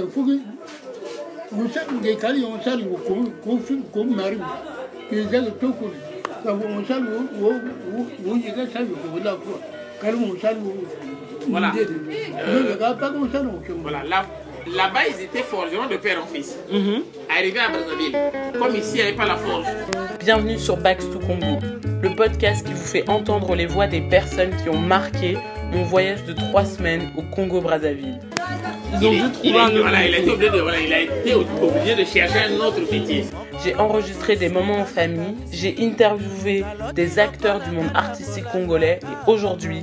tar fugi musa nge kali on sal wo ko ko fi ko mari ke ga to ko ka wo sal wo wo wo yi ga sal ko la ko kali mo sal wo Voilà. ne ga pas comme ça non que Voilà, là- là-bas, ils étaient forgerons de père en fils. Mhm. À Brazzaville, comme ici, il n'y avait pas la forge. Bienvenue sur Back to Congo, le podcast qui vous fait entendre les voix des personnes qui ont marqué mon voyage de trois semaines au Congo-Brazzaville. Ils ont il, dû trouver un est- nouveau voilà, il a été métier. obligé de, voilà, il a été obligé de chercher un autre métier. J'ai enregistré des moments en famille, j'ai interviewé des acteurs du monde artistique congolais et aujourd'hui,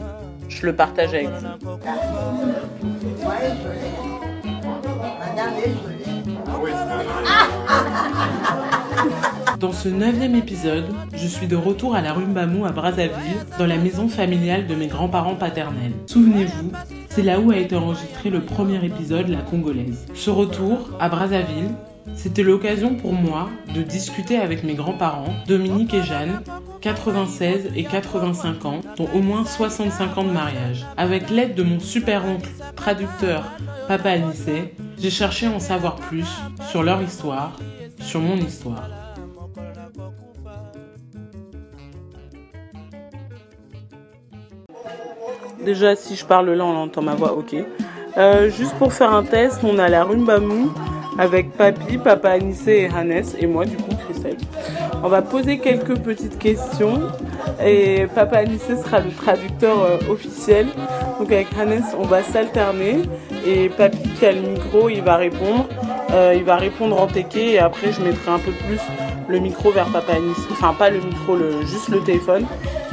je le partage avec vous. Dans ce neuvième épisode, je suis de retour à la rue Mbamou à Brazzaville, dans la maison familiale de mes grands-parents paternels. Souvenez-vous, c'est là où a été enregistré le premier épisode La Congolaise. Ce retour à Brazzaville, c'était l'occasion pour moi de discuter avec mes grands-parents, Dominique et Jeanne, 96 et 85 ans, dont au moins 65 ans de mariage. Avec l'aide de mon super-oncle, traducteur, Papa Anissé, j'ai cherché à en savoir plus sur leur histoire, sur mon histoire. Déjà, si je parle là, on entend ma voix, ok. Euh, juste pour faire un test, on a la Rumbamou avec Papi, Papa Anissé et Hannes, et moi, du coup, Christelle. On va poser quelques petites questions, et Papa Anissé sera le traducteur euh, officiel. Donc, avec Hannes, on va s'alterner, et Papi qui a le micro, il va répondre. Euh, il va répondre en téké, et après, je mettrai un peu plus le micro vers Papa Anissé. Enfin, pas le micro, juste le téléphone,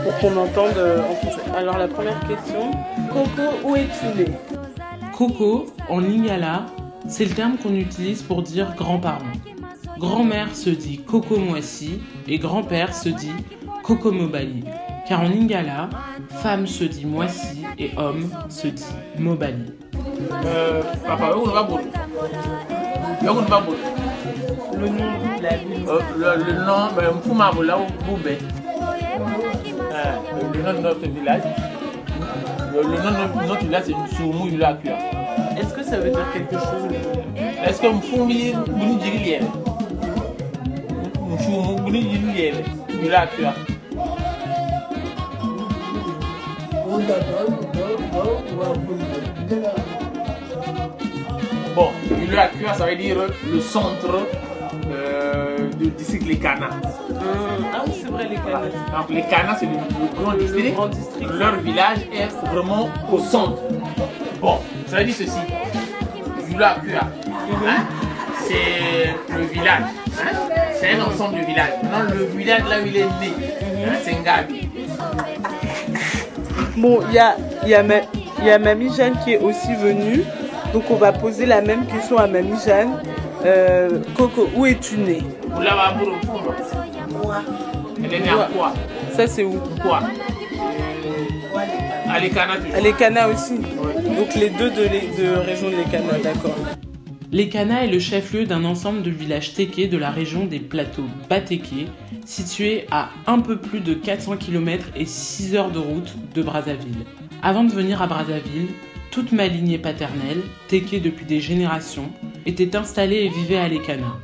pour qu'on entende en. Alors, la première question, Coco, où es-tu né? Coco, en lingala, c'est le terme qu'on utilise pour dire grands-parents. Grand-mère se dit Coco Moissi et grand-père se dit Coco Mobali. Car en lingala, femme se dit Moissi et homme se dit Mobali. Euh, papa, où on va bouler Où on va bouler Le nom de la ville. Euh, le, le nom, ben. Euh, le nom de notre village. Le, nom de notre village, c'est Soumou Yula Kua. Est-ce que ça veut dire quelque chose? Est-ce que Mfumi Bouni Djigiliel Mfumou Bouni Djigiliel Yula Kua. on da da da wa ko de la Bon, Yula Kua, ça veut dire le centre euh, du district. Hum, Ah oui, c'est vrai, les. Donc les Cana, c'est le, le grand Le district. grand district. Leur village est vraiment au centre. Bon, ça veut dire ceci. Yula Kua, hein, c'est le village. hein, c'est un ensemble de villages. Maintenant, le village là où il est né, hein, c'est Ngabi. Bon, il y a, il y, a ma- il y a Mamie Jeanne qui est aussi venue. Donc on va poser la même question à Mamie Jeanne. Euh, Coco, où es-tu née. Elle est née à quoi Ça c'est où Quoi À l'Ekana, toujours. À Lekana aussi. Donc les deux de, les, de région de Lekana, d'accord. Lekana est le chef-lieu d'un ensemble de villages tékés de la région des plateaux Batéké, situé à un peu plus de 400 km et 6 heures de route de Brazzaville. Avant de venir à Brazzaville, toute ma lignée paternelle, téké depuis des générations, était installée et vivait à Lekana.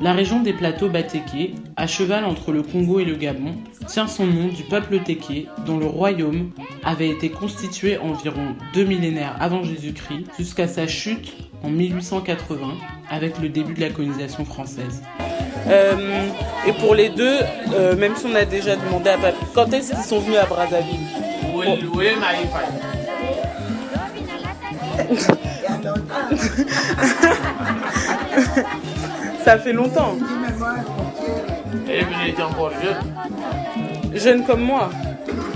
La région des plateaux Batéké, à cheval entre le Congo et le Gabon, tient son nom du peuple téké dont le royaume avait été constitué environ deux millénaires avant Jésus-Christ jusqu'à sa chute en 1880 avec le début de la colonisation française. et pour les deux, euh, même si on a déjà demandé à Papi, quand est-ce qu'ils sont venus à Brazzaville? Ça fait longtemps. Elle est venue, elle était encore jeune. Jeune comme moi.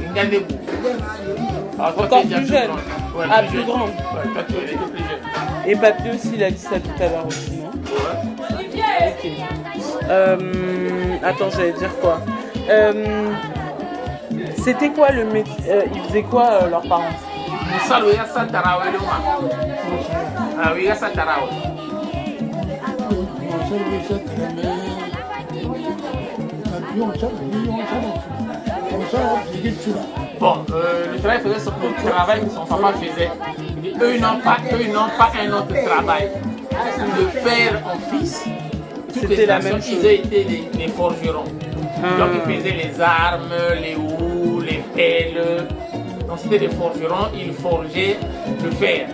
Regardez-vous. Encore plus jeune. Ouais, Ah, plus jeune. grande. Ouais, plus jeune. Et Papi aussi, il a dit ça tout à l'heure aussi, non Ok. Euh, attends, j'allais dire quoi Euh, C'était quoi le métier euh, Ils faisaient quoi euh, leurs parents? Ah oui, Santarawe. On on là Bon, euh, le travail faisait ce le travail que son papa faisait. Eux, ils n'ont pas, eux, n'ont pas un autre travail. de père en fils, toutes les la nations, même chose. ils été des, des forgerons. Ah. Donc ils faisaient les armes, les houes, les pelles. Donc c'était des forgerons, ils forgeaient le fer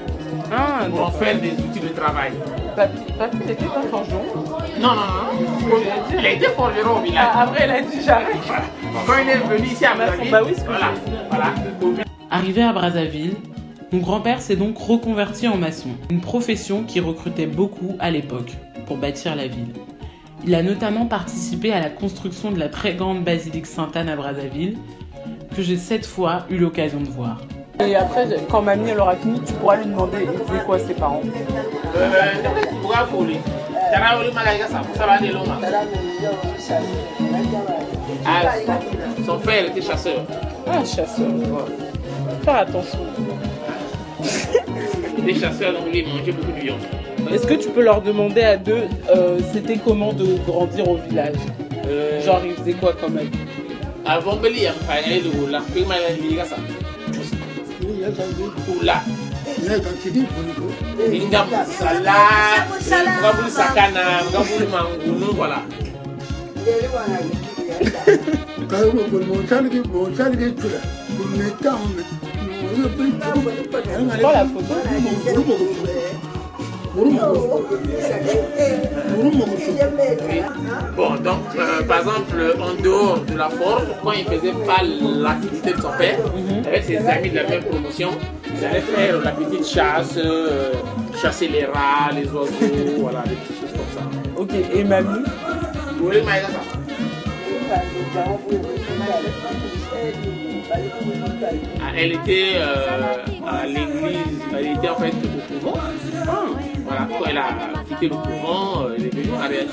Ah, pour en faire des outils de travail. Papy, papy n'était pas forgeron. Non, non, non. Il a été forgeron au village. Ah, après, elle a dit j'arrête. Voilà. Quand il est venu ici à Bah, Brazzaville, bah oui, ce que voilà, voilà. Arrivé à Brazzaville, mon grand-père s'est donc reconverti en maçon, une profession qui recrutait beaucoup à l'époque pour bâtir la ville. Il a notamment participé à la construction de la très grande basilique Sainte-Anne à Brazzaville, que j'ai cette fois eu l'occasion de voir. Et après, quand mamie elle aura fini, tu pourras lui demander il faisait quoi ses parents? Euh, Foli. De Loma. Ah, son père était chasseur. Ah, chasseur, Faire attention. Il était chasseur, donc lui, il mangeait beaucoup de viande. Est-ce que tu peux leur demander à deux, euh, c'était comment de grandir au village? Euh, Genre, ils faisaient quoi quand même avant Beli, il y a un de ça? Oula. ninga salati nga bulu sakana nga bulu mangunu wala Voilà, faut pas. Bon, donc, euh, par exemple, en dehors de la forge, quand il faisait pas l'activité de son père, avec ses amis de la même promotion, ils allaient faire la petite chasse, euh, chasser les rats, les oiseaux, voilà, des petites choses comme ça. Ok, et mamie Ah, Elle était euh, à l'église, elle était en fait au couvent. Voilà, quand elle a quitté le couvent, euh, elle est venue à réagir.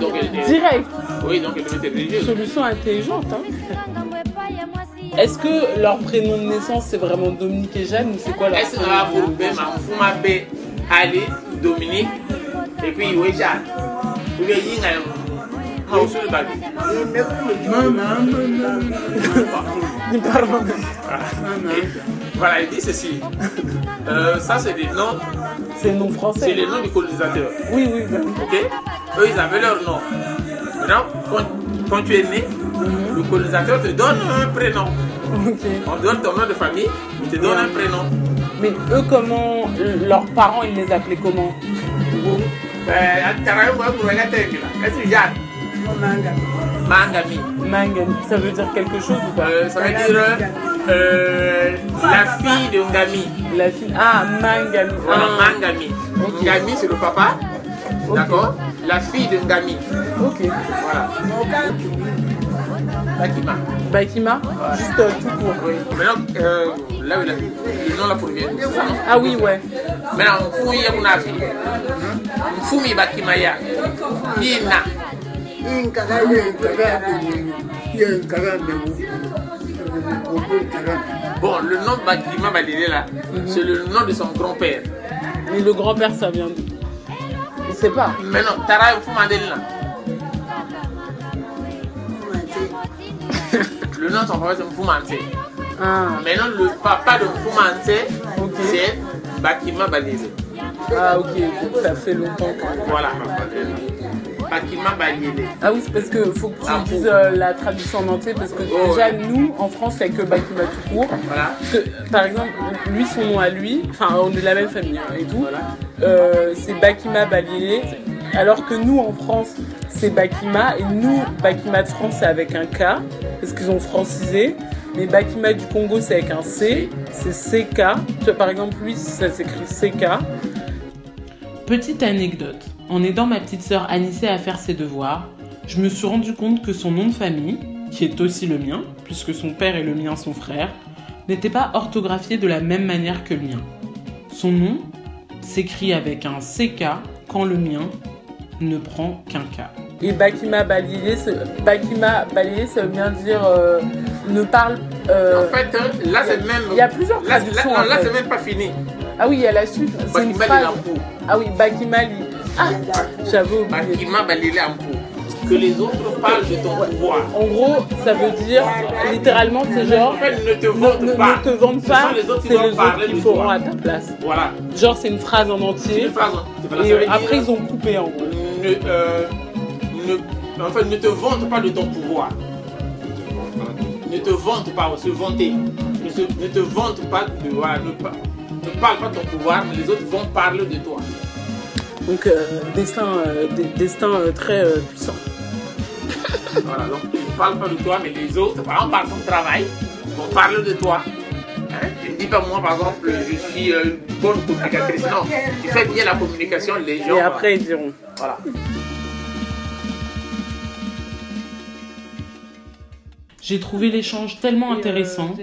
Donc, elle était, Direct. Oui, donc elle était religieuse. Solution intelligente, hein. Est-ce que leur prénom de naissance c'est vraiment Dominique et Jeanne ou c'est quoi leur Est-ce prénom que vous pouvez m'appeler Ali, Dominique, et puis oui, Jeanne Vous voyez, il y a un house sur le bateau. Pardon. Voilà, il dit ceci. Euh, ça, c'est des noms, C'est le nom c'est français. les noms du colonisateur. Oui, oui, oui. Ok Eux, ils avaient leur nom. Maintenant, quand, quand tu es né, le colonisateur te donne un prénom. Ok. On donne ton nom de famille, il te donne un prénom. Mais eux, comment leurs parents ils les appelaient comment? Ben, Mangami. Mangami. Ça veut dire quelque chose ou pas? Euh, ça veut dire euh, la fille de Ngami. La fille. Ah, Mangami. Voilà, Ah, Mangami. Ngami, c'est le papa. D'accord La fille de Ngami. ok. Voilà. Bakima. Bakima Juste euh, tout court. Oui. Maintenant, euh, là où il a le nom là pour Ah oui, ouais. Maintenant, Mfumi ya Munafi. Mfumi Bakima ya. Hina. Bon, le nom de Bakima Badile là, c'est le nom de son grand-père. Mais le grand-père, ça vient d'où? Je sais pas. Maintenant, Tara Mfumandel là. Le nom de son papa c'est Mfumante. Ah, Maintenant, le papa de Mfumante, Ok. c'est Bakima Badile. ah ok, ça fait longtemps. quoi. Voilà. Bakima Badile. Ah oui, c'est parce que faut que tu Ah, dises euh, la traduction en entier parce que Oh, déjà nous en France il n'y a que Bakima tout court. Voilà. Parce que, par exemple, lui son nom à lui, enfin on est de la même famille hein, et tout, Voilà. euh, c'est Bakima Baliélé. Alors que nous en France c'est Bakima et nous Bakima de France c'est avec un K parce qu'ils ont francisé. Mais Bakima du Congo c'est avec un C, c'est CK. Tu vois, Par exemple lui ça s'écrit CK. Petite anecdote. En aidant ma petite sœur Anissé à faire ses devoirs, je me suis rendu compte que son nom de famille, qui est aussi le mien, puisque son père et le mien sont frères, n'était pas orthographié de la même manière que le mien. Son nom s'écrit avec un CK quand le mien ne prend qu'un K. Et Bakima Balié, Bakima Balié, ça veut bien dire euh, ne parle. euh, En fait, hein, là c'est même. il y a plusieurs Là, là, en fait. c'est même pas fini. Ah oui, il y a la suite. C'est une Bakima phrase. Lilampo. Ah oui, Bakima Li. Ah, j'avais oublié. Que les autres parlent de ton pouvoir. En gros, ça veut dire, littéralement, c'est genre, En fait, ne te ne- pas. ne te vante Ce pas, sont les autres qui c'est les parler autres qui de feront toi. à ta place. Voilà. Genre, c'est une phrase en C'est entier. une phrase. C'est pas la Et après, ils ont coupé en gros. ne, euh, ne, en fait, ne te vante pas de ton pouvoir. Ne te vante pas, se vanter. Ne, se- ne te vante pas de. Voilà, ne, ne parle pas de ton pouvoir, mais les autres vont parler de toi. Donc, euh, destin, euh, des- destin euh, très puissant. Voilà, donc tu ne parles pas de toi, mais les autres, par exemple, par ton travail, vont parler de toi. Hein? Tu ne dis pas, moi, par exemple, je suis euh, une bonne communicatrice. Non, tu fais bien la communication, les gens. Et après, ils diront. Voilà. J'ai trouvé l'échange tellement intéressant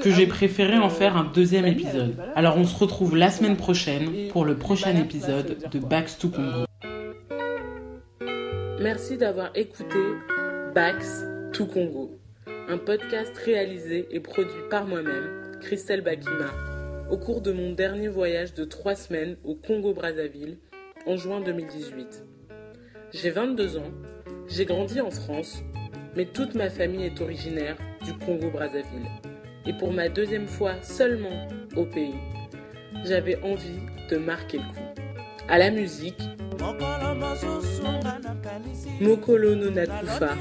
que j'ai préféré en faire un deuxième épisode. Alors on se retrouve la semaine prochaine pour le prochain épisode de Bax to Congo. Merci d'avoir écouté Bax to Congo, un podcast réalisé et produit par moi-même, Christelle Bakima, au cours de mon dernier voyage de trois semaines au Congo-Brazzaville en juin 2018. J'ai 22 ans, j'ai grandi en France, mais toute ma famille est originaire du Congo-Brazzaville. Et pour ma deuxième fois seulement au pays, j'avais envie de marquer le coup. À la musique, Mokolo no Nakufa,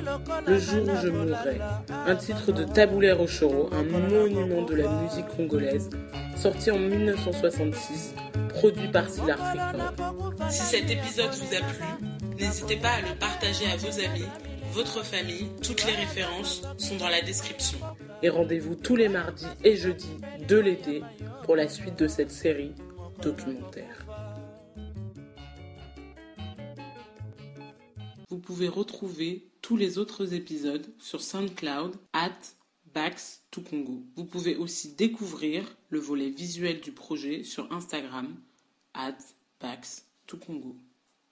Le jour où je mourrai, un titre de Taboulé Rochoro, un monument de la musique congolaise, sorti en 1966, produit par Silar. Si cet épisode vous a plu, n'hésitez pas à le partager à vos amis, votre famille, toutes les références sont dans la description. Et rendez-vous tous les mardis et jeudis de l'été pour la suite de cette série documentaire. Vous pouvez retrouver tous les autres épisodes sur SoundCloud at Bax to Congo. Vous pouvez aussi découvrir le volet visuel du projet sur Instagram at Bax to Congo.